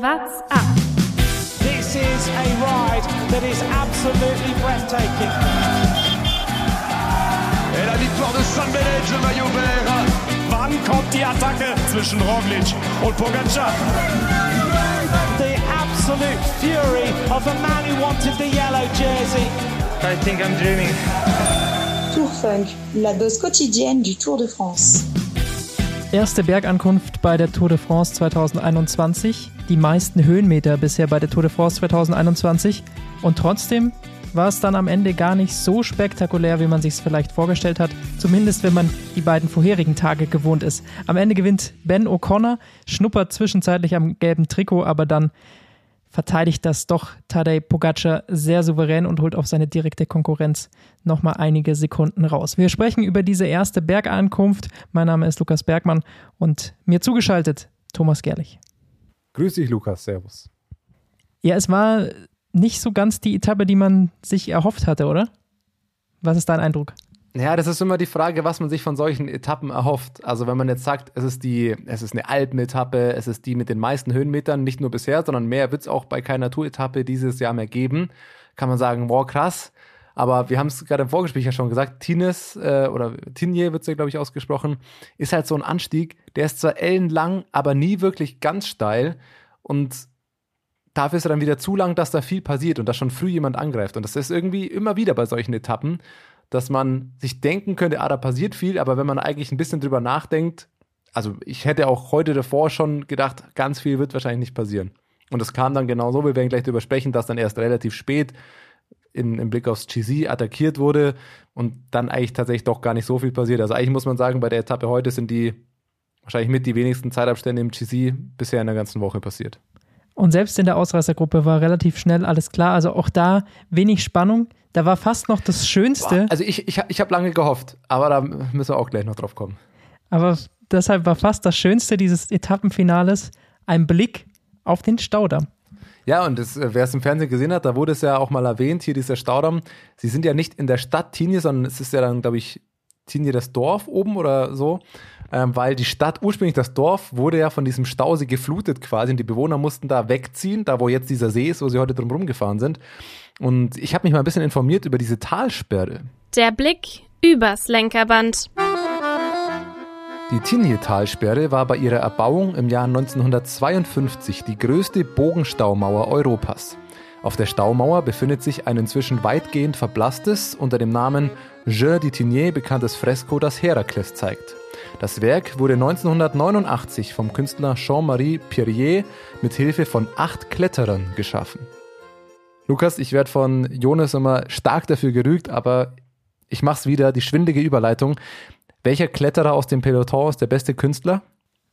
What's up? This is a ride that is absolutely breathtaking. Et la victoire de San Benedge, le maillot vert. Wann kommt die Attacke zwischen Roglic und Pogacar? The absolute fury of a man who wanted the yellow jersey. I think I'm dreaming. Tour Funk, la dose quotidienne du Tour de France. Erste Bergankunft bei der Tour de France 2021. Die meisten Höhenmeter bisher bei der Tour de France 2021. Und trotzdem war es dann am Ende gar nicht so spektakulär, wie man sich es vielleicht vorgestellt hat. Zumindest wenn man die beiden vorherigen Tage gewohnt ist. Am Ende gewinnt Ben O'Connor, schnuppert zwischenzeitlich am gelben Trikot, aber dann verteidigt das doch Tadej Pogacar sehr souverän und holt auf seine direkte Konkurrenz nochmal einige Sekunden raus. Wir sprechen über diese erste Bergankunft. Mein Name ist Lukas Bergmann und mir zugeschaltet Thomas Gerlich. Grüß dich, Lukas. Servus. Ja, es war nicht so ganz die Etappe, die man sich erhofft hatte, oder? Was ist dein Eindruck? Ja, das ist immer die Frage, was man sich von solchen Etappen erhofft. Also wenn man jetzt sagt, es ist die, es ist eine Alpenetappe, es ist die mit den meisten Höhenmetern, nicht nur bisher, sondern mehr wird es auch bei keiner Touretappe dieses Jahr mehr geben, kann man sagen, boah, krass. Aber wir haben es gerade im Vorgespräch ja schon gesagt, Tines äh, oder Tinje wird es ja, glaube ich, ausgesprochen, ist halt so ein Anstieg, der ist zwar ellenlang, aber nie wirklich ganz steil. Und dafür ist er dann wieder zu lang, dass da viel passiert und dass schon früh jemand angreift. Und das ist irgendwie immer wieder bei solchen Etappen dass man sich denken könnte, ah, da passiert viel, aber wenn man eigentlich ein bisschen drüber nachdenkt, also ich hätte auch heute davor schon gedacht, ganz viel wird wahrscheinlich nicht passieren. Und es kam dann genau so, wir werden gleich darüber sprechen, dass dann erst relativ spät in, im Blick aufs GC attackiert wurde und dann eigentlich tatsächlich doch gar nicht so viel passiert. Also eigentlich muss man sagen, bei der Etappe heute sind die wahrscheinlich mit die wenigsten Zeitabstände im GC bisher in der ganzen Woche passiert. Und selbst in der Ausreißergruppe war relativ schnell alles klar. Also auch da wenig Spannung. Da war fast noch das Schönste. Also ich, ich, ich habe lange gehofft, aber da müssen wir auch gleich noch drauf kommen. Aber deshalb war fast das Schönste dieses Etappenfinales ein Blick auf den Staudamm. Ja, und äh, wer es im Fernsehen gesehen hat, da wurde es ja auch mal erwähnt, hier dieser Staudamm. Sie sind ja nicht in der Stadt Tinje, sondern es ist ja dann, glaube ich, Tinje das Dorf oben oder so. Ähm, weil die Stadt, ursprünglich das Dorf, wurde ja von diesem Stausee geflutet quasi und die Bewohner mussten da wegziehen, da wo jetzt dieser See ist, wo sie heute drum rumgefahren sind. Und ich habe mich mal ein bisschen informiert über diese Talsperre. Der Blick übers Lenkerband. Die Tinje-Talsperre war bei ihrer Erbauung im Jahr 1952 die größte Bogenstaumauer Europas. Auf der Staumauer befindet sich ein inzwischen weitgehend verblasstes, unter dem Namen Je di Tigné bekanntes Fresko, das Herakles zeigt. Das Werk wurde 1989 vom Künstler Jean-Marie Pierrier mit Hilfe von acht Kletterern geschaffen. Lukas, ich werde von Jonas immer stark dafür gerügt, aber ich mach's wieder, die schwindige Überleitung. Welcher Kletterer aus dem Peloton ist der beste Künstler?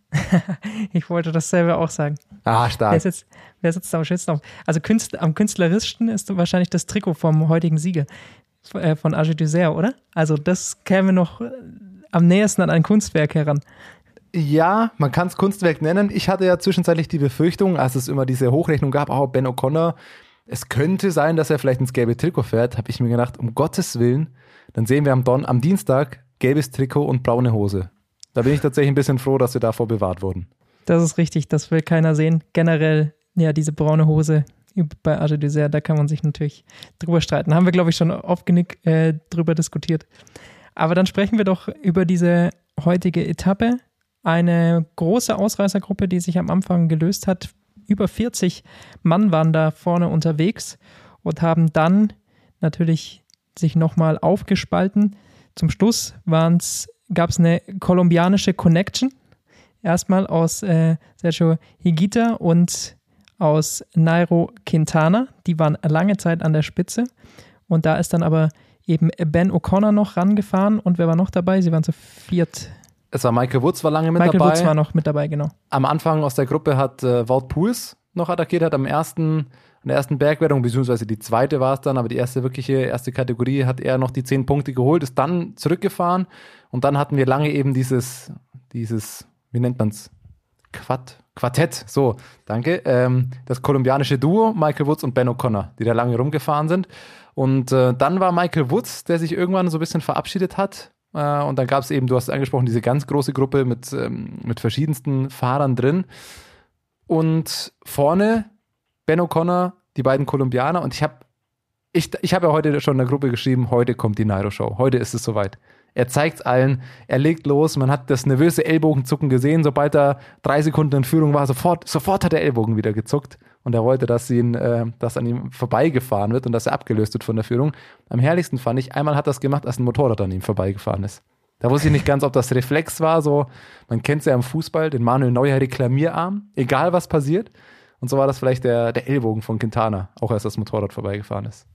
ich wollte dasselbe auch sagen. Ah, stark. Wer sitzt, wer sitzt am schönsten? Also Künstler, am künstlerischsten ist wahrscheinlich das Trikot vom heutigen Sieger äh, von Age Dessert, oder? Also das käme noch am nächsten an ein Kunstwerk heran. Ja, man kann es Kunstwerk nennen. Ich hatte ja zwischenzeitlich die Befürchtung, als es immer diese Hochrechnung gab, oh, Ben O'Connor, es könnte sein, dass er vielleicht ins gelbe Trikot fährt, habe ich mir gedacht, um Gottes Willen, dann sehen wir am, Don am Dienstag gelbes Trikot und braune Hose. Da bin ich tatsächlich ein bisschen froh, dass wir davor bewahrt wurden. Das ist richtig, das will keiner sehen. Generell, ja, diese braune Hose bei Age Dessert, da kann man sich natürlich drüber streiten. Haben wir, glaube ich, schon oft genug äh, drüber diskutiert. Aber dann sprechen wir doch über diese heutige Etappe. Eine große Ausreißergruppe, die sich am Anfang gelöst hat. Über 40 Mann waren da vorne unterwegs und haben dann natürlich sich nochmal aufgespalten. Zum Schluss gab es eine kolumbianische Connection. Erstmal aus äh, Sergio Higuita und aus Nairo Quintana. Die waren lange Zeit an der Spitze. Und da ist dann aber eben Ben O'Connor noch rangefahren und wer war noch dabei? Sie waren zu viert. Es war Michael Woods, war lange mit Michael dabei. Michael Woods war noch mit dabei, genau. Am Anfang aus der Gruppe hat äh, Walt Pools noch attackiert, hat am ersten, an der ersten Bergwertung, beziehungsweise die zweite war es dann, aber die erste wirkliche, erste Kategorie hat er noch die zehn Punkte geholt, ist dann zurückgefahren und dann hatten wir lange eben dieses, dieses, wie nennt man's? Quad, Quartett, so, danke. Ähm, das kolumbianische Duo, Michael Woods und Ben O'Connor, die da lange rumgefahren sind. Und äh, dann war Michael Woods, der sich irgendwann so ein bisschen verabschiedet hat. Äh, und dann gab es eben, du hast es angesprochen, diese ganz große Gruppe mit, ähm, mit verschiedensten Fahrern drin. und vorne Ben O'Connor, die beiden Kolumbianer und ich habe ich, ich habe ja heute schon in der Gruppe geschrieben, heute kommt die Nairo Show. Heute ist es soweit. Er zeigt allen, er legt los, man hat das nervöse Ellbogenzucken gesehen, sobald er drei Sekunden in Führung war, sofort, sofort hat der Ellbogen wieder gezuckt und er wollte, dass, ihn, äh, dass an ihm vorbeigefahren wird und dass er abgelöst wird von der Führung. Am herrlichsten fand ich, einmal hat er das gemacht, als ein Motorrad an ihm vorbeigefahren ist. Da wusste ich nicht ganz, ob das Reflex war, so, man kennt es ja im Fußball, den Manuel Neuer Reklamierarm, egal was passiert. Und so war das vielleicht der, der Ellbogen von Quintana, auch als das Motorrad vorbeigefahren ist.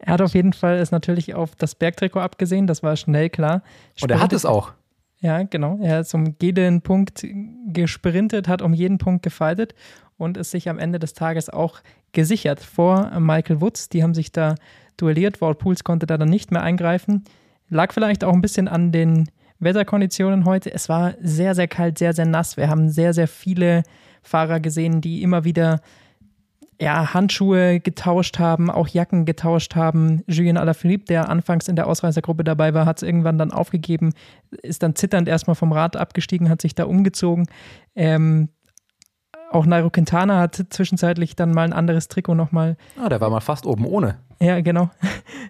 Er hat auf jeden Fall es natürlich auf das Bergtrikot abgesehen, das war schnell klar. Sprintet, Und er hat es auch. Ja, genau. Er ist um jeden Punkt gesprintet, hat um jeden Punkt gefaltet und ist sich am Ende des Tages auch gesichert vor Michael Woods. Die haben sich da duelliert. Walt Pools konnte da dann nicht mehr eingreifen. Lag vielleicht auch ein bisschen an den Wetterkonditionen heute. Es war sehr, sehr kalt, sehr, sehr nass. Wir haben sehr, sehr viele Fahrer gesehen, die immer wieder ja, Handschuhe getauscht haben, auch Jacken getauscht haben. Julien Alaphilippe, der anfangs in der Ausreißergruppe dabei war, hat es irgendwann dann aufgegeben, ist dann zitternd erstmal vom Rad abgestiegen, hat sich da umgezogen. Ähm, auch Nairo Quintana hat zwischenzeitlich dann mal ein anderes Trikot nochmal. Ah, der war mal fast oben ohne. Ja, genau.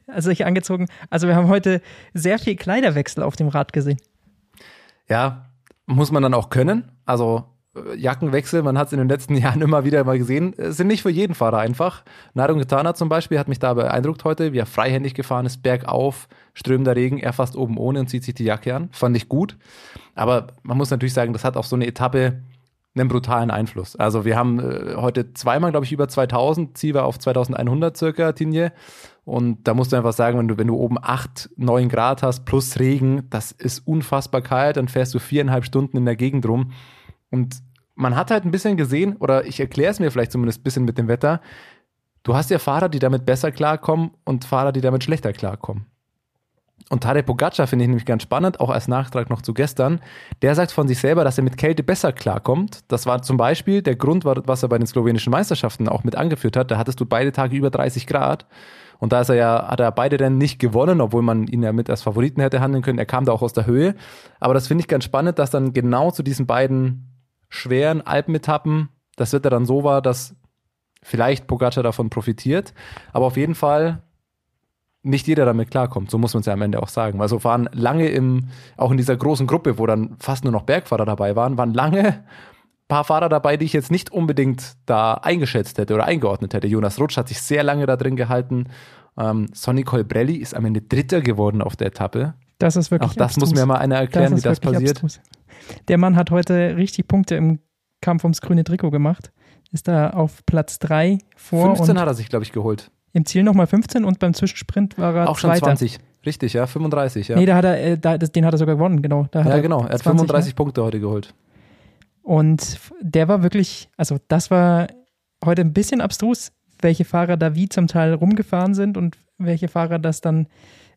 Also ich angezogen. Also wir haben heute sehr viel Kleiderwechsel auf dem Rad gesehen. Ja, muss man dann auch können. Also Jackenwechsel, man hat es in den letzten Jahren immer wieder mal gesehen, sind nicht für jeden Fahrer einfach. Nairo Quintana zum Beispiel hat mich da beeindruckt heute, wie er freihändig gefahren ist, bergauf, strömender Regen, er fast oben ohne und zieht sich die Jacke an. Fand ich gut. Aber man muss natürlich sagen, das hat auf so eine Etappe einen brutalen Einfluss. Also wir haben äh, heute zweimal, glaube ich, über 2000, Ziel war auf 2100 circa, Tinje. Und da musst du einfach sagen, wenn du, wenn du oben 8, 9 Grad hast plus Regen, das ist unfassbar kalt, dann fährst du viereinhalb Stunden in der Gegend rum. Und man hat halt ein bisschen gesehen, oder ich erkläre es mir vielleicht zumindest ein bisschen mit dem Wetter, du hast ja Fahrer, die damit besser klarkommen und Fahrer, die damit schlechter klarkommen. Und Tadej Pogacar finde ich nämlich ganz spannend, auch als Nachtrag noch zu gestern. Der sagt von sich selber, dass er mit Kälte besser klarkommt. Das war zum Beispiel der Grund, was er bei den slowenischen Meisterschaften auch mit angeführt hat. Da hattest du beide Tage über 30 Grad. Und da ist er ja, hat er beide Rennen nicht gewonnen, obwohl man ihn ja mit als Favoriten hätte handeln können. Er kam da auch aus der Höhe. Aber das finde ich ganz spannend, dass dann genau zu diesen beiden schweren Alpenetappen das Wetter dann so war, dass vielleicht Pogacar davon profitiert. Aber auf jeden Fall nicht jeder damit klarkommt. So muss man es ja am Ende auch sagen. Weil so waren lange im, auch in dieser großen Gruppe, wo dann fast nur noch Bergfahrer dabei waren, waren lange paar Fahrer dabei, die ich jetzt nicht unbedingt da eingeschätzt hätte oder eingeordnet hätte. Jonas Rutsch hat sich sehr lange da drin gehalten. Ähm, Sonny Colbrelli ist am Ende Dritter geworden auf der Etappe. Das ist wirklich Auch das abstrus. muss mir mal einer erklären, das wie das passiert. Abstrus. Der Mann hat heute richtig Punkte im Kampf ums grüne Trikot gemacht. Ist da auf Platz 3 vor. 15 hat er sich, glaube ich, geholt. Im Ziel nochmal 15 und beim Zwischensprint war er Auch schon Zweiter. 20. Richtig, ja, 35, ja. Nee, da hat er, äh, da, den hat er sogar gewonnen, genau. ja, er genau, er hat 35 ne? Punkte heute geholt. Und der war wirklich, also das war heute ein bisschen abstrus, welche Fahrer da wie zum Teil rumgefahren sind und welche Fahrer das dann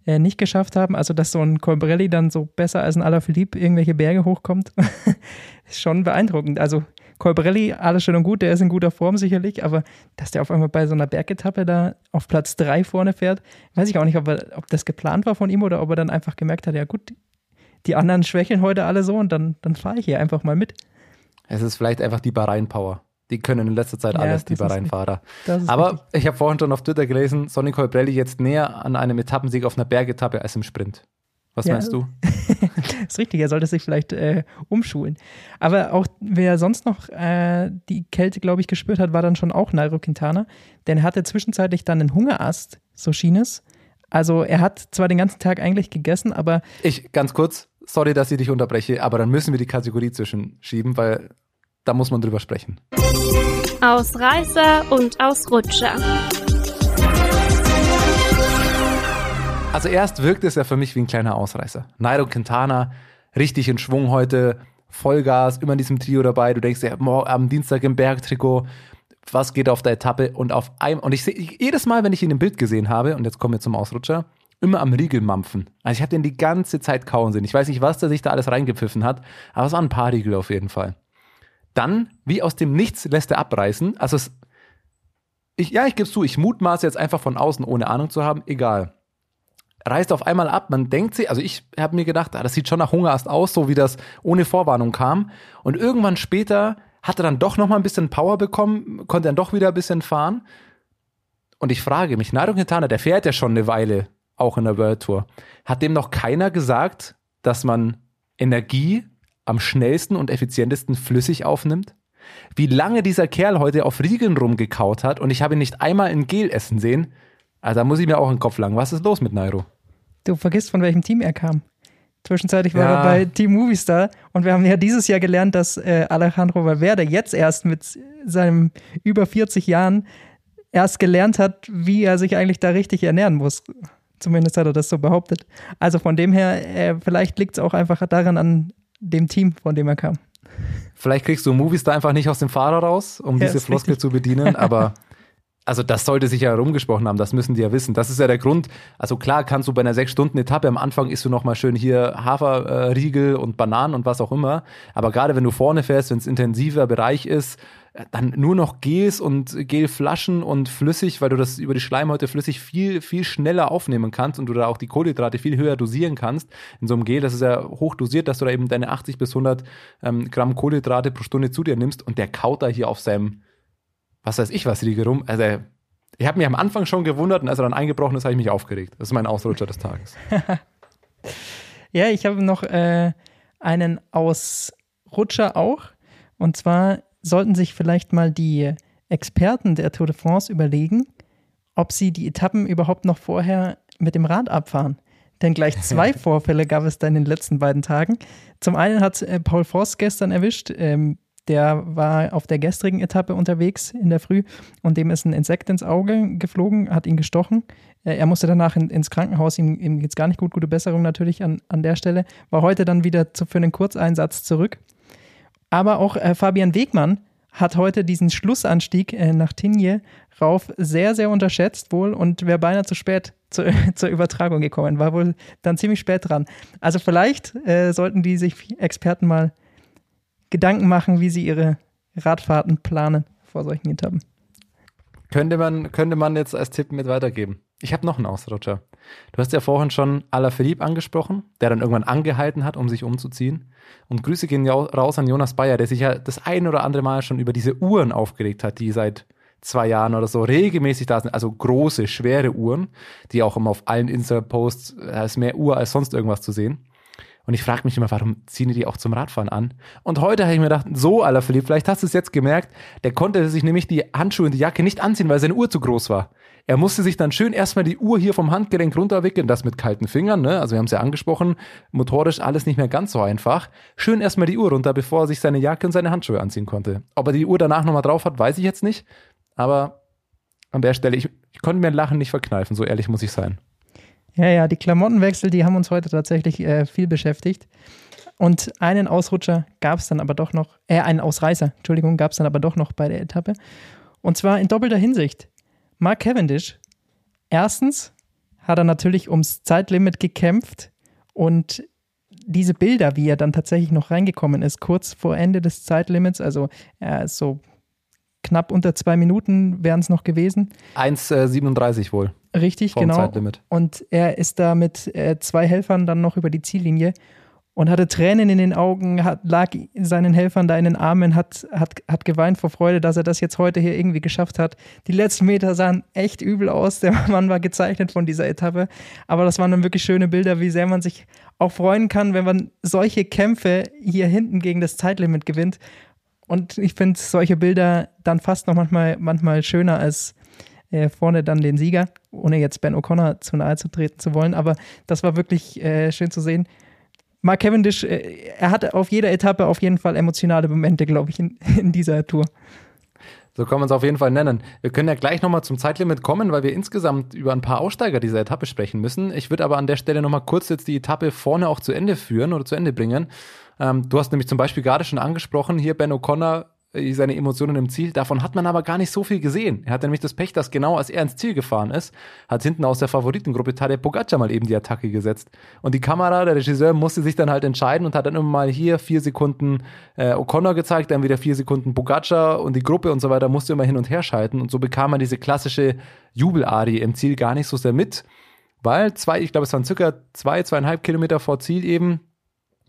äh, nicht geschafft haben. Also, dass so ein Colbrelli dann so besser als ein Alaphilippe irgendwelche Berge hochkommt, ist schon beeindruckend. Also, Colbrelli, alles schön und gut, der ist in guter Form sicherlich, aber dass der auf einmal bei so einer Bergetappe da auf Platz 3 vorne fährt, weiß ich auch nicht, ob, er, ob das geplant war von ihm oder ob er dann einfach gemerkt hat, ja gut, die anderen schwächeln heute alle so und dann, dann fahre ich hier einfach mal mit. Es ist vielleicht einfach die Bahrain-Power. Die können in letzter Zeit ja, alles, die Bahrain-Fahrer. Aber richtig. ich habe vorhin schon auf Twitter gelesen, Sonny Colbrelli jetzt näher an einem Etappensieg auf einer Bergetappe als im Sprint. Was ja, meinst du? ist richtig, er sollte sich vielleicht äh, umschulen. Aber auch wer sonst noch äh, die Kälte, glaube ich, gespürt hat, war dann schon auch Nairo Quintana. Denn er hatte zwischenzeitlich dann einen Hungerast, so schien es. Also er hat zwar den ganzen Tag eigentlich gegessen, aber. Ich, ganz kurz, sorry, dass ich dich unterbreche, aber dann müssen wir die Kategorie zwischenschieben, weil da muss man drüber sprechen. Ausreißer und Ausrutscher. Also erst wirkt es ja für mich wie ein kleiner Ausreißer. Nairo Quintana, richtig in Schwung heute, Vollgas, immer in diesem Trio dabei. Du denkst ja, am Dienstag im Bergtrikot, was geht auf der Etappe? Und auf einem, und ich sehe jedes Mal, wenn ich ihn im Bild gesehen habe, und jetzt kommen wir zum Ausrutscher, immer am Riegel mampfen. Also ich habe den die ganze Zeit kauen sehen. Ich weiß nicht, was der sich da alles reingepfiffen hat, aber es waren ein paar Riegel auf jeden Fall. Dann, wie aus dem Nichts, lässt er abreißen. Also es, ich, ja, ich gebe zu, ich mutmaße jetzt einfach von außen, ohne Ahnung zu haben, egal. Reißt auf einmal ab, man denkt sich, also ich habe mir gedacht, ah, das sieht schon nach Hungerast aus, so wie das ohne Vorwarnung kam. Und irgendwann später hat er dann doch noch mal ein bisschen Power bekommen, konnte dann doch wieder ein bisschen fahren. Und ich frage mich, Nairo Quintana, der fährt ja schon eine Weile auch in der World Tour. Hat dem noch keiner gesagt, dass man Energie am schnellsten und effizientesten flüssig aufnimmt? Wie lange dieser Kerl heute auf Riegeln rumgekaut hat und ich habe ihn nicht einmal in Gel essen sehen, also da muss ich mir auch den Kopf langen. Was ist los mit Nairo? Du vergisst, von welchem Team er kam. Zwischenzeitlich war ja. er bei Team Movistar und wir haben ja dieses Jahr gelernt, dass äh, Alejandro Valverde jetzt erst mit seinem über 40 Jahren erst gelernt hat, wie er sich eigentlich da richtig ernähren muss. Zumindest hat er das so behauptet. Also von dem her, äh, vielleicht liegt es auch einfach daran an dem Team, von dem er kam. Vielleicht kriegst du Movies da einfach nicht aus dem Fahrer raus, um ja, diese Floskel zu bedienen, aber also das sollte sich ja herumgesprochen haben, das müssen die ja wissen. Das ist ja der Grund. Also klar kannst du bei einer sechs Stunden Etappe am Anfang isst du nochmal schön hier Haferriegel und Bananen und was auch immer. Aber gerade wenn du vorne fährst, wenn es intensiver Bereich ist, dann nur noch Gels und Gelflaschen und flüssig, weil du das über die Schleimhäute flüssig viel, viel schneller aufnehmen kannst und du da auch die Kohlenhydrate viel höher dosieren kannst. In so einem Gel, das ist ja hoch dosiert, dass du da eben deine 80 bis 100 ähm, Gramm Kohlenhydrate pro Stunde zu dir nimmst und der kaut da hier auf seinem, was weiß ich was, Riegel rum. Also ich habe mich am Anfang schon gewundert und als er dann eingebrochen ist, habe ich mich aufgeregt. Das ist mein Ausrutscher des Tages. ja, ich habe noch äh, einen Ausrutscher auch. Und zwar sollten sich vielleicht mal die Experten der Tour de France überlegen, ob sie die Etappen überhaupt noch vorher mit dem Rad abfahren. Denn gleich zwei Vorfälle gab es da in den letzten beiden Tagen. Zum einen hat äh, Paul Voss gestern erwischt. Ähm, der war auf der gestrigen Etappe unterwegs in der Früh und dem ist ein Insekt ins Auge geflogen, hat ihn gestochen. Äh, er musste danach in, ins Krankenhaus, ihm, ihm geht es gar nicht gut, gute Besserung natürlich an, an der Stelle. War heute dann wieder zu, für einen Kurzeinsatz zurück. Aber auch äh, Fabian Wegmann hat heute diesen Schlussanstieg äh, nach Tinje rauf sehr, sehr unterschätzt wohl und wäre beinahe zu spät zu, zur Übertragung gekommen, war wohl dann ziemlich spät dran. Also vielleicht äh, sollten die sich Experten mal Gedanken machen, wie sie ihre Radfahrten planen vor solchen Etappen. Könnte man, könnte man jetzt als Tipp mit weitergeben. Ich habe noch einen Ausrutscher. Du hast ja vorhin schon Alaphilippe angesprochen, der dann irgendwann angehalten hat, um sich umzuziehen. Und Grüße gehen ja raus an Jonas Bayer, der sich ja das ein oder andere Mal schon über diese Uhren aufgeregt hat, die seit zwei Jahren oder so regelmäßig da sind. Also große, schwere Uhren, die auch immer auf allen Insta-Posts, da ist mehr Uhr als sonst irgendwas zu sehen. Und ich frage mich immer, warum ziehen die die auch zum Radfahren an? Und heute habe ich mir gedacht, so Alaphilippe, vielleicht hast du es jetzt gemerkt, der konnte sich nämlich die Handschuhe und die Jacke nicht anziehen, weil seine Uhr zu groß war. Er musste sich dann schön erstmal die Uhr hier vom Handgelenk runterwickeln, das mit kalten Fingern, ne? Also wir haben es ja angesprochen, motorisch alles nicht mehr ganz so einfach. Schön erstmal die Uhr runter, bevor er sich seine Jacke und seine Handschuhe anziehen konnte. Ob er die Uhr danach nochmal drauf hat, weiß ich jetzt nicht. Aber an der Stelle, ich, ich konnte mir ein Lachen nicht verkneifen, so ehrlich muss ich sein. Ja, ja, die Klamottenwechsel, die haben uns heute tatsächlich äh, viel beschäftigt. Und einen Ausrutscher gab es dann aber doch noch, äh, einen Ausreißer, Entschuldigung, gab es dann aber doch noch bei der Etappe. Und zwar in doppelter Hinsicht. Mark Cavendish, erstens hat er natürlich ums Zeitlimit gekämpft und diese Bilder, wie er dann tatsächlich noch reingekommen ist, kurz vor Ende des Zeitlimits, also er ist so knapp unter zwei Minuten wären es noch gewesen. 1,37 äh, wohl. Richtig, genau. Zeitlimit. Und er ist da mit äh, zwei Helfern dann noch über die Ziellinie und hatte Tränen in den Augen, hat, lag seinen Helfern da in den Armen, hat, hat, hat geweint vor Freude, dass er das jetzt heute hier irgendwie geschafft hat. Die letzten Meter sahen echt übel aus. Der Mann war gezeichnet von dieser Etappe. Aber das waren dann wirklich schöne Bilder, wie sehr man sich auch freuen kann, wenn man solche Kämpfe hier hinten gegen das Zeitlimit gewinnt. Und ich finde solche Bilder dann fast noch manchmal, manchmal schöner als äh, vorne dann den Sieger, ohne jetzt Ben O'Connor zu nahe zu treten zu wollen. Aber das war wirklich äh, schön zu sehen. Mark Cavendish, äh, er hat auf jeder Etappe auf jeden Fall emotionale Momente, glaube ich, in, in dieser Tour. So kann man es auf jeden Fall nennen. Wir können ja gleich nochmal zum Zeitlimit kommen, weil wir insgesamt über ein paar Aussteiger dieser Etappe sprechen müssen. Ich würde aber an der Stelle nochmal kurz jetzt die Etappe vorne auch zu Ende führen oder zu Ende bringen. Ähm, du hast nämlich zum Beispiel gerade schon angesprochen, hier Ben O'Connor äh, seine Emotionen im Ziel. Davon hat man aber gar nicht so viel gesehen. Er hatte nämlich das Pech, dass genau als er ins Ziel gefahren ist, hat hinten aus der Favoritengruppe Tadej Pogacar mal eben die Attacke gesetzt. Und die Kamera, der Regisseur, musste sich dann halt entscheiden und hat dann immer mal hier vier Sekunden äh, O'Connor gezeigt, dann wieder vier Sekunden Pogacar und die Gruppe und so weiter musste immer hin und her schalten. Und so bekam man diese klassische Jubelari im Ziel gar nicht so sehr mit, weil zwei, ich glaube, es waren circa zwei, zweieinhalb Kilometer vor Ziel eben,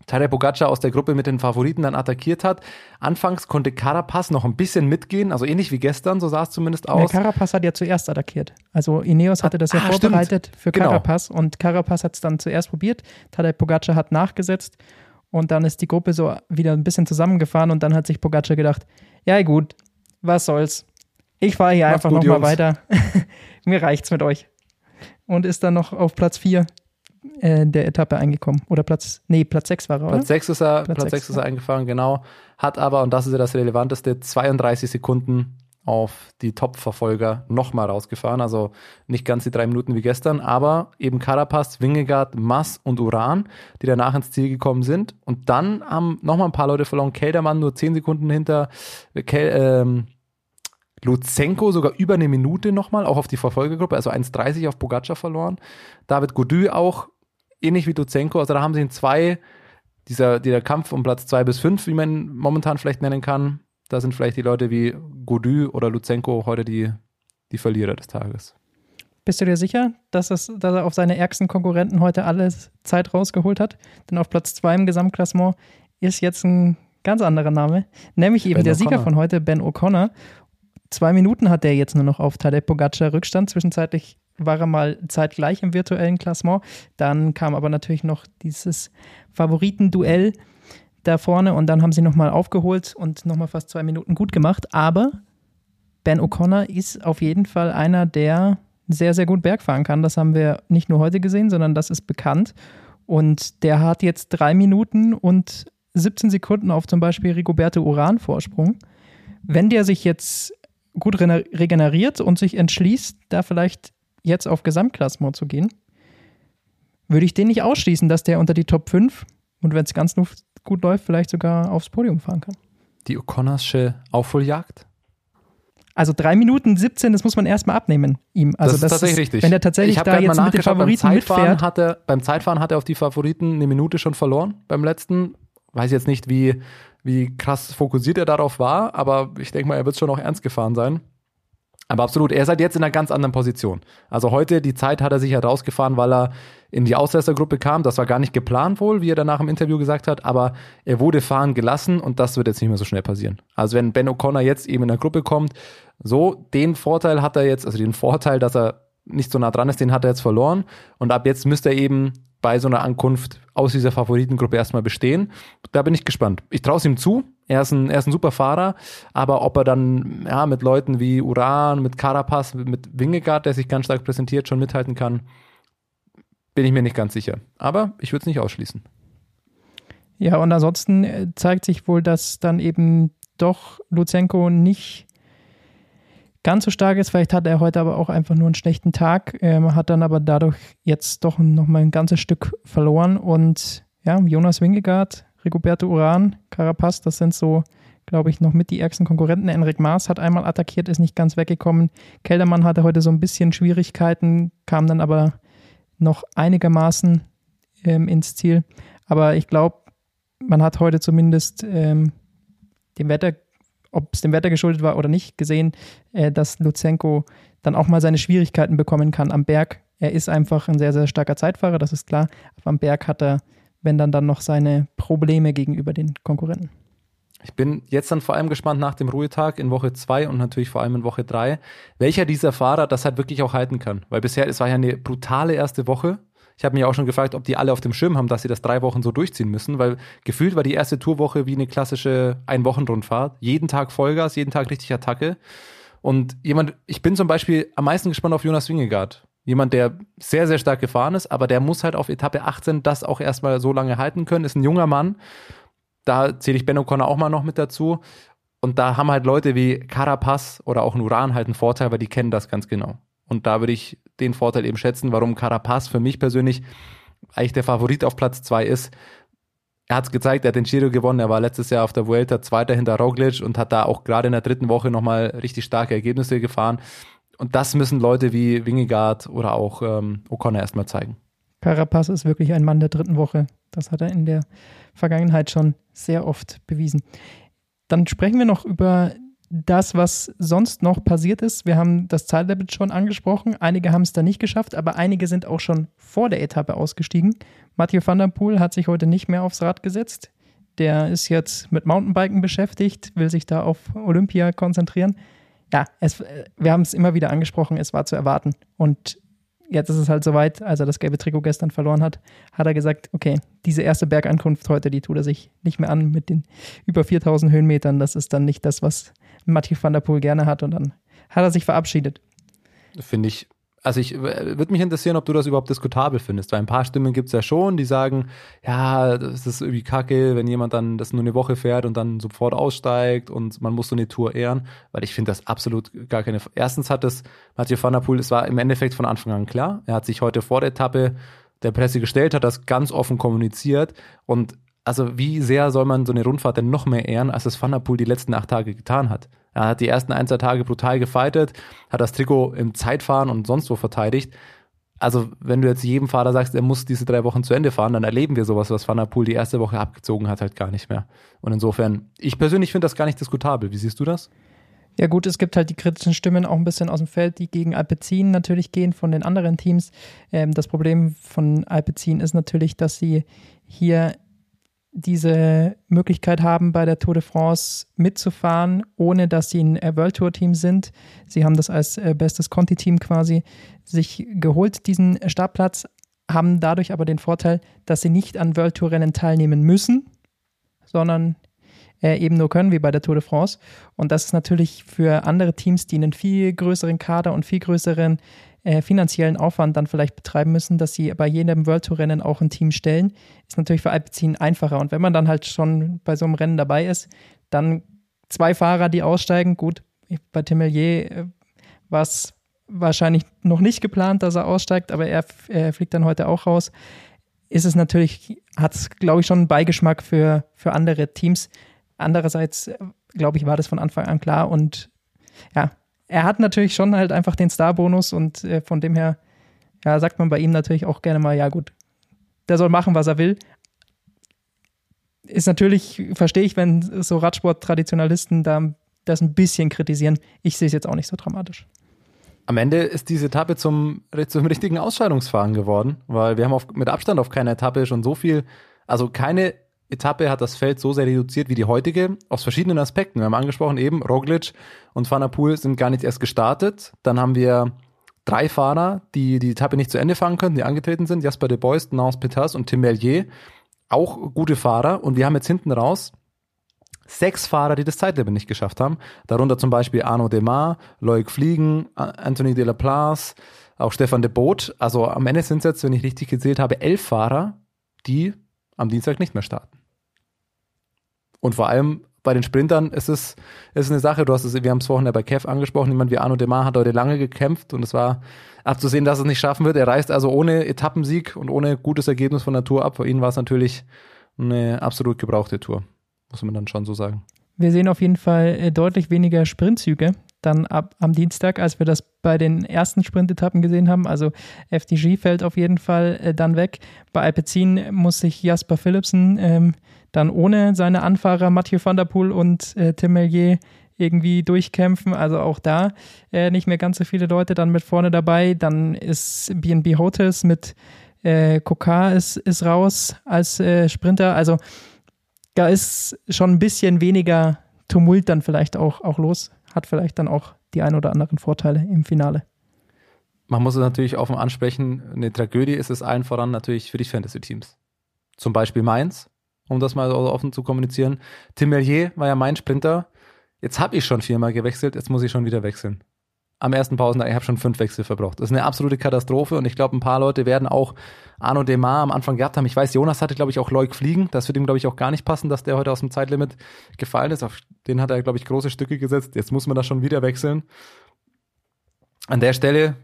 Tadej Pogacar aus der Gruppe mit den Favoriten dann attackiert hat. Anfangs konnte Carapaz noch ein bisschen mitgehen, also ähnlich wie gestern, so sah es zumindest aus. Der Carapaz hat ja zuerst attackiert. Also Ineos hatte das ja ah, vorbereitet stimmt. für Genau. Carapaz und Carapaz hat es dann zuerst probiert. Tadej Pogacar hat nachgesetzt und dann ist die Gruppe so wieder ein bisschen zusammengefahren und dann hat sich Pogacar gedacht, ja gut, was soll's. Ich fahre hier Macht's einfach nochmal weiter. Mir reicht's mit euch. Und ist dann noch auf Platz 4 äh, der Etappe eingekommen. Oder Platz, nee, Platz 6 war er? Platz 6 ist er, Platz Platz sechs, 6 ist er eingefahren, genau. Hat aber, und das ist ja das Relevanteste, 32 Sekunden auf die Top-Verfolger nochmal rausgefahren. Also nicht ganz die drei Minuten wie gestern, aber eben Carapaz, Wingegaard, Mass und Uran, die danach ins Ziel gekommen sind. Und dann haben nochmal ein paar Leute verloren. Keldermann nur 10 Sekunden hinter Kel, ähm, Luzenko sogar über eine Minute nochmal, auch auf die Verfolgergruppe, also 1,30 auf Pogacar verloren. David Gody auch ähnlich wie Luzenko, also da haben sie in zwei, dieser, dieser Kampf um Platz 2 bis 5, wie man momentan vielleicht nennen kann, da sind vielleicht die Leute wie Gody oder Luzenko heute die, die Verlierer des Tages. Bist du dir sicher, dass, es, dass er auf seine ärgsten Konkurrenten heute alles Zeit rausgeholt hat? Denn auf Platz 2 im Gesamtklassement ist jetzt ein ganz anderer Name, nämlich eben Ben der Sieger von heute, Ben O'Connor. Zwei Minuten hat er jetzt nur noch auf Tadej Pogacar Rückstand. Zwischenzeitlich war er mal zeitgleich im virtuellen Klassement. Dann kam aber natürlich noch dieses Favoritenduell da vorne und dann haben sie nochmal aufgeholt und nochmal fast zwei Minuten gut gemacht. Aber Ben O'Connor ist auf jeden Fall einer, der sehr, sehr gut Berg fahren kann. Das haben wir nicht nur heute gesehen, sondern das ist bekannt. Und der hat jetzt drei Minuten und 17 Sekunden auf zum Beispiel Rigoberto Uran Vorsprung. Wenn der sich jetzt gut regeneriert und sich entschließt, da vielleicht jetzt auf Gesamtklassement zu gehen, würde ich den nicht ausschließen, dass der unter die Top 5 und wenn es ganz gut läuft, vielleicht sogar aufs Podium fahren kann. Die O'Connorsche Aufholjagd? Also drei Minuten 17, das muss man erstmal abnehmen ihm. Also das ist tatsächlich richtig. Wenn er tatsächlich da jetzt mit den Favoriten beim Zeitfahren mitfährt, Hat er, beim Zeitfahren hat er auf die Favoriten eine Minute schon verloren beim letzten. Weiß jetzt nicht, wie, wie krass fokussiert er darauf war, aber ich denke mal, er wird schon auch ernst gefahren sein. Aber absolut, er ist halt jetzt in einer ganz anderen Position. Also heute, die Zeit hat er sich halt rausgefahren, weil er in die Ausreißergruppe kam. Das war gar nicht geplant wohl, wie er danach im Interview gesagt hat, aber er wurde fahren gelassen und das wird jetzt nicht mehr so schnell passieren. Also wenn Ben O'Connor jetzt eben in der Gruppe kommt, so, den Vorteil hat er jetzt, also den Vorteil, dass er nicht so nah dran ist, den hat er jetzt verloren. Und ab jetzt müsste er eben bei so einer Ankunft aus dieser Favoritengruppe erstmal bestehen. Da bin ich gespannt. Ich traue es ihm zu. Er ist, ein, er ist ein super Fahrer, aber ob er dann ja, mit Leuten wie Uran, mit Carapaz, mit Wingegaard, der sich ganz stark präsentiert, schon mithalten kann, bin ich mir nicht ganz sicher. Aber ich würde es nicht ausschließen. Ja, und ansonsten äh, zeigt sich wohl, dass dann eben doch Luzenko nicht ganz so stark ist. Vielleicht hat er heute aber auch einfach nur einen schlechten Tag, ähm, hat dann aber dadurch jetzt doch nochmal ein ganzes Stück verloren. Und ja, Jonas Wingegaard, Rigoberto Uran, Carapaz, das sind so, glaube ich, noch mit die ärgsten Konkurrenten. Enric Maas hat einmal attackiert, ist nicht ganz weggekommen. Keldermann hatte heute so ein bisschen Schwierigkeiten, kam dann aber noch einigermaßen ähm, ins Ziel. Aber ich glaube, man hat heute zumindest ähm, dem Wetter, ob es dem Wetter geschuldet war oder nicht, gesehen, äh, dass Luzenko dann auch mal seine Schwierigkeiten bekommen kann am Berg. Er ist einfach ein sehr, sehr starker Zeitfahrer, das ist klar. Aber am Berg hat er, wenn dann dann noch seine Probleme gegenüber den Konkurrenten. Ich bin jetzt dann vor allem gespannt nach dem Ruhetag in Woche 2 und natürlich vor allem in Woche 3, welcher dieser Fahrer das halt wirklich auch halten kann. Weil bisher, es war ja eine brutale erste Woche. Ich habe mich auch schon gefragt, ob die alle auf dem Schirm haben, dass sie das drei Wochen so durchziehen müssen, weil gefühlt war die erste Tourwoche wie eine klassische Ein-Wochen-Rundfahrt. Jeden Tag Vollgas, jeden Tag richtig Attacke. Und jemand, ich bin zum Beispiel am meisten gespannt auf Jonas Wingegaard. Jemand, der sehr, sehr stark gefahren ist, aber der muss halt auf Etappe 18 das auch erstmal so lange halten können. Ist ein junger Mann. Da zähle ich Ben O'Connor auch mal noch mit dazu. Und da haben halt Leute wie Carapaz oder auch Nuran halt einen Vorteil, weil die kennen das ganz genau. Und da würde ich den Vorteil eben schätzen, warum Carapaz für mich persönlich eigentlich der Favorit auf Platz zwei ist. Er hat es gezeigt, er hat den Giro gewonnen, er war letztes Jahr auf der Vuelta Zweiter hinter Roglic und hat da auch gerade in der dritten Woche nochmal richtig starke Ergebnisse gefahren. Und das müssen Leute wie Wingegaard oder auch ähm, O'Connor erstmal zeigen. Carapaz ist wirklich ein Mann der dritten Woche. Das hat er in der Vergangenheit schon sehr oft bewiesen. Dann sprechen wir noch über das, was sonst noch passiert ist, wir haben das Zeitlimit schon angesprochen. Einige haben es da nicht geschafft, aber einige sind auch schon vor der Etappe ausgestiegen. Mathieu van der Poel hat sich heute nicht mehr aufs Rad gesetzt. Der ist jetzt mit Mountainbiken beschäftigt, will sich da auf Olympia konzentrieren. Ja, es, wir haben es immer wieder angesprochen, es war zu erwarten. Und jetzt ist es halt soweit, als er das gelbe Trikot gestern verloren hat, hat er gesagt, okay, diese erste Bergankunft heute, die tut er sich nicht mehr an mit den über 4000 Höhenmetern. Das ist dann nicht das, was Mathieu van der Poel gerne hat. Und dann hat er sich verabschiedet. Finde ich also ich würde mich interessieren, ob du das überhaupt diskutabel findest, weil ein paar Stimmen gibt es ja schon, die sagen, ja, das ist irgendwie kacke, wenn jemand dann das nur eine Woche fährt und dann sofort aussteigt und man muss so eine Tour ehren, weil ich finde das absolut gar keine. Erstens hat das Mathieu van der Poel, es war im Endeffekt von Anfang an klar, er hat sich heute vor der Etappe der Presse gestellt, hat das ganz offen kommuniziert und also wie sehr soll man so eine Rundfahrt denn noch mehr ehren, als es Van die letzten acht Tage getan hat? Er hat die ersten ein, zwei Tage brutal gefeitet, hat das Trikot im Zeitfahren und sonst wo verteidigt. Also, wenn du jetzt jedem Fahrer sagst, er muss diese drei Wochen zu Ende fahren, dann erleben wir sowas, was Van der Poel die erste Woche abgezogen hat, halt gar nicht mehr. Und insofern, ich persönlich finde das gar nicht diskutabel. Wie siehst du das? Ja gut, es gibt halt die kritischen Stimmen auch ein bisschen aus dem Feld, die gegen Alpecin natürlich gehen von den anderen Teams. Ähm, das Problem von Alpecin ist natürlich, dass sie hier diese Möglichkeit haben, bei der Tour de France mitzufahren, ohne dass sie ein äh, World Tour Team sind. Sie haben das als äh, bestes Conti-Team quasi sich geholt, diesen Startplatz, haben dadurch aber den Vorteil, dass sie nicht an World Tour Rennen teilnehmen müssen, sondern äh, eben nur können, wie bei der Tour de France. Und das ist natürlich für andere Teams, die einen viel größeren Kader und viel größeren äh, finanziellen Aufwand dann vielleicht betreiben müssen, dass sie bei jedem World Tour Rennen auch ein Team stellen, ist natürlich für Alpecin einfacher. Und wenn man dann halt schon bei so einem Rennen dabei ist, dann zwei Fahrer, die aussteigen, gut, bei Temelier äh, war es wahrscheinlich noch nicht geplant, dass er aussteigt, aber er, er fliegt dann heute auch raus. Ist es natürlich, hat es, glaube ich, schon einen Beigeschmack für, für andere Teams. Andererseits, äh, glaube ich, war das von Anfang an klar und ja, er hat natürlich schon halt einfach den Star-Bonus und äh, von dem her, ja, sagt man bei ihm natürlich auch gerne mal, ja gut, der soll machen, was er will. Ist natürlich, verstehe ich, wenn so Radsport-Traditionalisten da das ein bisschen kritisieren. Ich sehe es jetzt auch nicht so dramatisch. Am Ende ist diese Etappe zum, zum richtigen Ausscheidungsfahren geworden, weil wir haben auf, mit Abstand auf keiner Etappe schon so viel, also keine Etappe hat das Feld so sehr reduziert wie die heutige, aus verschiedenen Aspekten. Wir haben angesprochen eben, Roglic und Poel sind gar nicht erst gestartet. Dann haben wir drei Fahrer, die die Etappe nicht zu Ende fahren können, die angetreten sind. Jasper de Beust, Nance Peters und Tim Merlier. Auch gute Fahrer. Und wir haben jetzt hinten raus sechs Fahrer, die das Zeitlimit nicht geschafft haben. Darunter zum Beispiel Arno Demar, Loic Fliegen, Anthony de la Place, auch Stefan de Boot. Also am Ende sind es jetzt, wenn ich richtig gezählt habe, elf Fahrer, die am Dienstag nicht mehr starten. Und vor allem bei den Sprintern ist es ist eine Sache, du hast es, wir haben es vorhin ja bei Kev angesprochen, jemand wie Arno Demar hat heute lange gekämpft und es war abzusehen, dass es nicht schaffen wird. Er reist also ohne Etappensieg und ohne gutes Ergebnis von der Tour ab. Für ihn war es natürlich eine absolut gebrauchte Tour, muss man dann schon so sagen. Wir sehen auf jeden Fall äh, deutlich weniger Sprintzüge dann ab am Dienstag, als wir das bei den ersten Sprintetappen gesehen haben. Also FDG fällt auf jeden Fall äh, dann weg. Bei Alpecin muss sich Jasper Philipsen ähm, dann ohne seine Anfahrer Mathieu van der Poel und äh, Tim Mellier irgendwie durchkämpfen. Also auch da äh, nicht mehr ganz so viele Leute dann mit vorne dabei. Dann ist BNB Hotels mit äh, Kokar ist, ist raus als äh, Sprinter. Also da ist schon ein bisschen weniger Tumult dann vielleicht auch, auch los. Hat vielleicht dann auch die ein oder anderen Vorteile im Finale. Man muss es natürlich offen ansprechen, eine Tragödie ist es allen voran natürlich für die Fantasy-Teams. Zum Beispiel Mainz, um das mal offen zu kommunizieren. Tim Merlier war ja mein Sprinter. Jetzt habe ich schon viermal gewechselt, jetzt muss ich schon wieder wechseln. Am ersten Pausentag, ich habe schon fünf Wechsel verbraucht. Das ist eine absolute Katastrophe und ich glaube, ein paar Leute werden auch Arno Demar am Anfang gehabt haben. Ich weiß, Jonas hatte, glaube ich, auch Leuk fliegen. Das wird ihm, glaube ich, auch gar nicht passen, dass der heute aus dem Zeitlimit gefallen ist. Auf den hat er, glaube ich, große Stücke gesetzt. Jetzt muss man das schon wieder wechseln. An der Stelle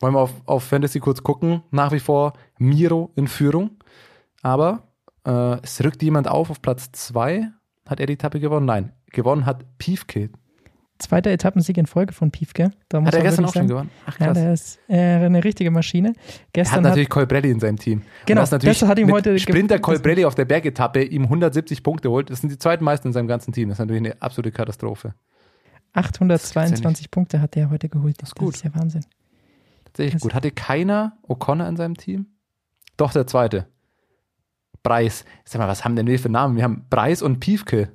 wollen wir auf, auf Fantasy kurz gucken. Nach wie vor Miro in Führung. Aber äh, es rückt jemand auf auf Platz 2. Hat er die Etappe gewonnen? Nein. Gewonnen hat Piefke. Zweiter Etappensieg in Folge von Piefke. Da hat er gestern auch schon gewonnen? Ach, krass. Ja, der ist äh, eine richtige Maschine. Gestern er hat natürlich Colbrelli in seinem Team. Genau, das, das hat ihm heute Sprinter Colbrelli auf der Bergetappe ihm 170 Punkte holt. Das sind die zweiten meisten in seinem ganzen Team. Das ist natürlich eine absolute Katastrophe. 822 Punkte hat der heute geholt. Das ist gut. Das ist ja Wahnsinn. Tatsächlich gut. Hatte keiner O'Connor in seinem Team? Doch, der zweite. Preis. Sag mal, was haben denn wir für Namen? Wir haben Preis und Piefke.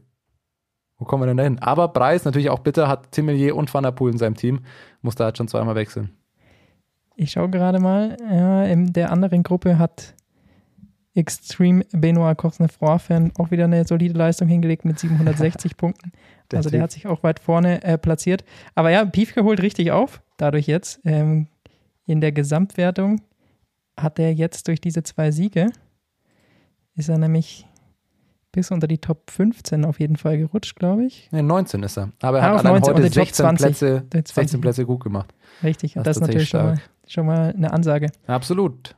Wo kommen wir denn da hin? Aber Preis natürlich auch bitter, hat Timelier und Van der Poel in seinem Team. Muss da halt schon zweimal wechseln. Ich schaue gerade mal. Ja, in der anderen Gruppe hat Extreme Benoit Cosnefroy-Fan auch wieder eine solide Leistung hingelegt mit 760 Punkten. Der also der Typ. hat sich auch weit vorne äh, platziert. Aber ja, Piefke holt richtig auf. Dadurch jetzt ähm, in der Gesamtwertung hat er jetzt durch diese zwei Siege, ist er nämlich bis unter die Top 15 auf jeden Fall gerutscht, glaube ich. Ne, 19 ist er. Aber er Ah, hat allein 19 und heute die Top 16 20. Plätze, Die 20. 16 Plätze gut gemacht. Richtig, Das das, ist natürlich schon mal, schon mal eine Ansage. Absolut.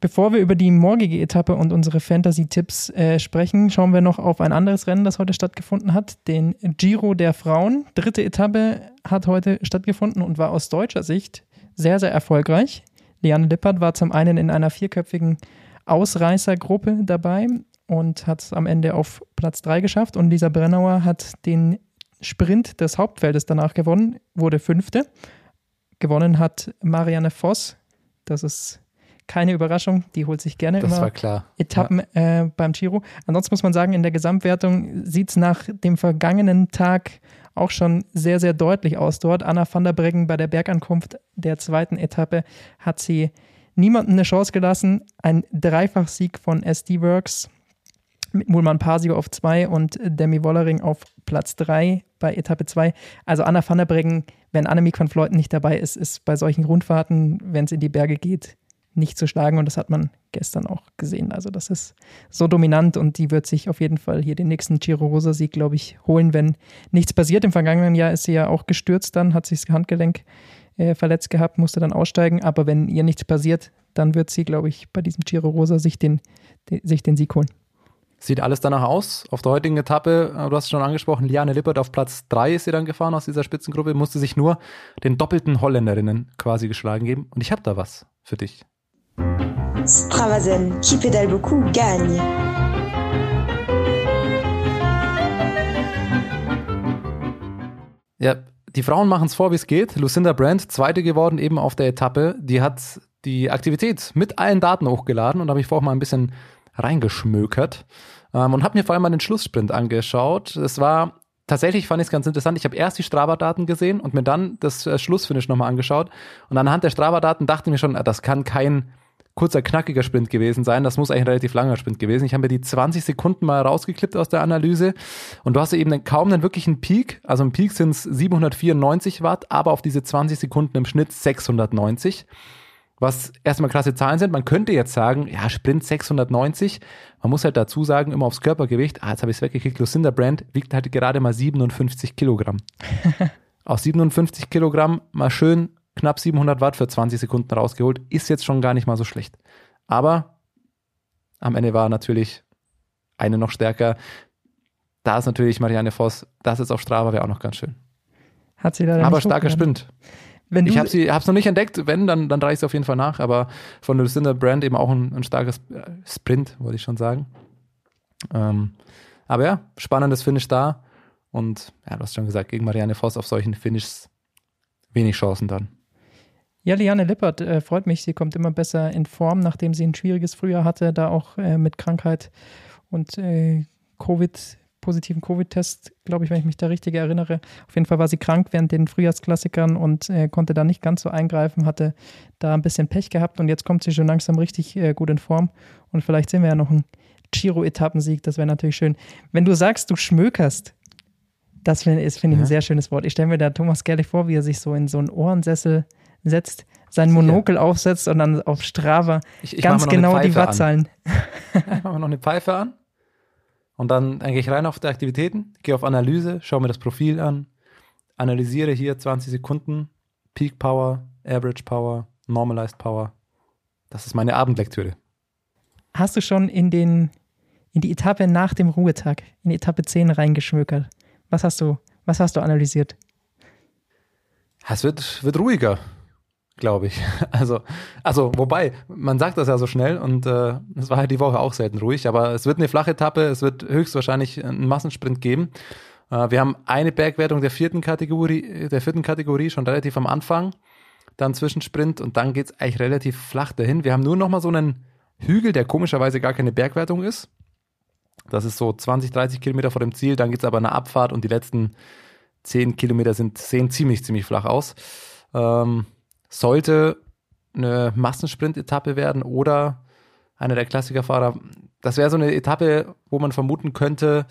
Bevor wir über die morgige Etappe und unsere Fantasy-Tipps äh, sprechen, schauen wir noch auf ein anderes Rennen, das heute stattgefunden hat, den Giro der Frauen. Dritte Etappe hat heute stattgefunden und war aus deutscher Sicht sehr, sehr erfolgreich. Liane Lippert war zum einen in einer vierköpfigen Ausreißergruppe dabei und hat es am Ende auf Platz 3 geschafft. Und Lisa Brennauer hat den Sprint des Hauptfeldes danach gewonnen, wurde Fünfte. Gewonnen hat Marianne Voss. Das ist keine Überraschung, die holt sich gerne Das immer. Etappen äh, beim Giro. Ansonsten muss man sagen, in der Gesamtwertung sieht es nach dem vergangenen Tag auch schon sehr, sehr deutlich aus dort. Anna van der Breggen bei der Bergankunft der zweiten Etappe hat sie niemandem eine Chance gelassen. Ein Dreifachsieg von SD Works mit Mulman Pasio auf zwei und Demi Wollering auf Platz drei bei Etappe zwei. Also Anna van der Breggen, wenn Annemiek van Vleuten nicht dabei ist, ist bei solchen Rundfahrten, wenn es in die Berge geht, nicht zu schlagen und das hat man gestern auch gesehen. Also das ist so dominant und die wird sich auf jeden Fall hier den nächsten Giro Rosa Sieg, glaube ich, holen, wenn nichts passiert. Im vergangenen Jahr ist sie ja auch gestürzt dann, hat sich das Handgelenk äh, verletzt gehabt, musste dann aussteigen, aber wenn ihr nichts passiert, dann wird sie, glaube ich, bei diesem Giro Rosa sich den, den, sich den Sieg holen. Sieht alles danach aus. Auf der heutigen Etappe, äh, du hast es schon angesprochen, Liane Lippert auf Platz 3 ist sie dann gefahren aus dieser Spitzengruppe, musste sich nur den doppelten Holländerinnen quasi geschlagen geben. Und ich habe da was für dich. Stravazen, qui pédale beaucoup, gagne. Ja, die Frauen machen es vor, wie es geht. Lucinda Brandt, zweite geworden, eben auf der Etappe. Die hat die Aktivität mit allen Daten hochgeladen und habe ich vorher mal ein bisschen reingeschmökert ähm, und habe mir vor allem mal den Schlusssprint angeschaut. Es war tatsächlich, fand ich es ganz interessant. Ich habe erst die Strava-Daten gesehen und mir dann das äh, Schlussfinish nochmal angeschaut. Und anhand der Strava-Daten dachte ich mir schon, ah, das kann kein kurzer, knackiger Sprint gewesen sein. Das muss eigentlich ein relativ langer Sprint gewesen. Ich habe mir die 20 Sekunden mal rausgeklippt aus der Analyse und du hast eben dann kaum einen wirklichen Peak. Also im Peak sind es 794 Watt, aber auf diese 20 Sekunden im Schnitt 690. Was erstmal klasse Zahlen sind. Man könnte jetzt sagen, ja, Sprint 690. Man muss halt dazu sagen, immer aufs Körpergewicht. Ah, jetzt habe ich es weggekriegt. Lucinda Brand wiegt halt gerade mal 57 Kilogramm. Aus 57 Kilogramm mal schön knapp 700 Watt für 20 Sekunden rausgeholt. Ist jetzt schon gar nicht mal so schlecht. Aber am Ende war natürlich eine noch stärker. Da ist natürlich Marianne Voss. Das ist auf Strava wäre auch noch ganz schön. Hat sie leider Aber starker du, Ich habe sie hab's noch nicht entdeckt. Wenn, dann, dann reiche ich es auf jeden Fall nach. Aber von Lucinda Brand eben auch ein, ein starkes äh, Sprint, wollte ich schon sagen. Ähm, aber ja, spannendes Finish da. Und ja, du hast schon gesagt, gegen Marianne Voss auf solchen Finishes wenig Chancen dann. Ja, Liane Lippert äh, freut mich. Sie kommt immer besser in Form, nachdem sie ein schwieriges Frühjahr hatte, da auch äh, mit Krankheit und äh, Covid, positiven Covid-Test, glaube ich, wenn ich mich da richtig erinnere. Auf jeden Fall war sie krank während den Frühjahrsklassikern und äh, konnte da nicht ganz so eingreifen, hatte da ein bisschen Pech gehabt und jetzt kommt sie schon langsam richtig äh, gut in Form. Und vielleicht sehen wir ja noch einen Giro-Etappensieg, das wäre natürlich schön. Wenn du sagst, du schmökerst, das finde find ich ein sehr schönes Wort. Ich stelle mir da Thomas Gerlich vor, wie er sich so in so einen Ohrensessel setzt, sein. Monokel aufsetzt und dann auf Strava Ich, ich ganz genau die. Wattzahlen. Ich mache mir noch eine Pfeife an. Und dann, dann gehe ich rein auf die Aktivitäten, gehe auf Analyse, schaue mir das Profil an, analysiere hier 20 Sekunden, Peak Power, Average Power, Normalized Power. Das ist meine Abendlektüre. Hast du schon in, den, in die Etappe nach dem Ruhetag, in die Etappe 10 reingeschmökert? Was hast du, was hast du analysiert? Es wird, wird ruhiger, glaube ich. Also, also, wobei, man sagt das ja so schnell und äh, es war halt die Woche auch selten ruhig, aber es wird eine flache Etappe, es wird höchstwahrscheinlich einen Massensprint geben. Äh, wir haben eine Bergwertung der vierten Kategorie, der vierten Kategorie schon relativ am Anfang, dann Zwischensprint und dann geht's eigentlich relativ flach dahin. Wir haben nur noch mal so einen Hügel, der komischerweise gar keine Bergwertung ist. Das ist so 20, 30 Kilometer vor dem Ziel, dann geht's aber eine Abfahrt und die letzten 10 Kilometer sind, sehen ziemlich, ziemlich flach aus. Ähm, sollte eine Massensprint-Etappe werden oder einer der Klassikerfahrer. Das wäre so eine Etappe, wo man vermuten könnte,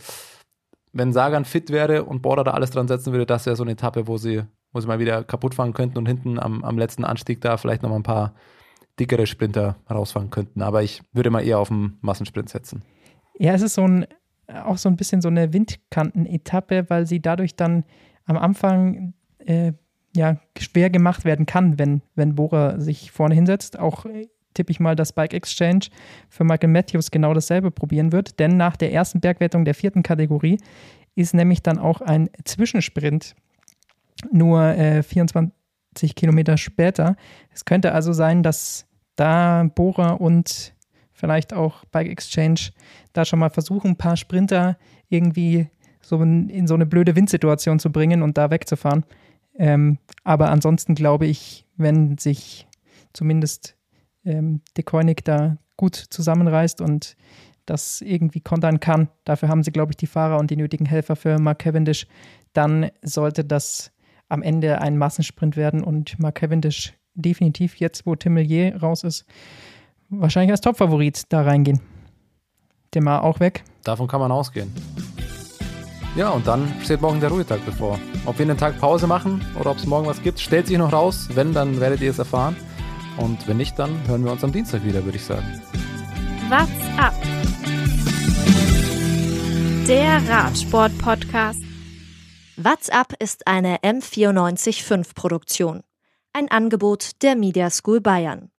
wenn Sagan fit wäre und Border da alles dran setzen würde, das wäre so eine Etappe, wo sie, wo sie mal wieder kaputt fahren könnten und hinten am, am letzten Anstieg da vielleicht noch mal ein paar dickere Sprinter rausfahren könnten. Aber ich würde mal eher auf einen Massensprint setzen. Ja, es ist so ein, auch so ein bisschen so eine Windkanten-Etappe, weil sie dadurch dann am Anfang äh, ja, schwer gemacht werden kann, wenn, wenn Bora sich vorne hinsetzt. Auch äh, tippe ich mal, dass Bike Exchange für Michael Matthews genau dasselbe probieren wird. Denn nach der ersten Bergwertung der vierten Kategorie ist nämlich dann auch ein Zwischensprint nur äh, 24 Kilometer später. Es könnte also sein, dass da Bora und vielleicht auch Bike Exchange da schon mal versuchen, ein paar Sprinter irgendwie so in, in so eine blöde Windsituation zu bringen und da wegzufahren. Ähm, aber ansonsten glaube ich, wenn sich zumindest ähm, De Koenig da gut zusammenreißt und das irgendwie kontern kann, dafür haben sie, glaube ich, die Fahrer und die nötigen Helfer für Mark Cavendish, dann sollte das am Ende ein Massensprint werden und Mark Cavendish definitiv jetzt, wo Tim Millier raus ist, wahrscheinlich als Topfavorit da reingehen. Der war auch weg. Davon kann man ausgehen. Ja, und dann steht morgen der Ruhetag bevor. Ob wir einen Tag Pause machen oder ob es morgen was gibt, stellt sich noch raus. Wenn, dann werdet ihr es erfahren. Und wenn nicht, dann hören wir uns am Dienstag wieder, würde ich sagen. What's up? Der Radsport-Podcast. What's up ist eine M945 Produktion. Ein Angebot der Media School Bayern.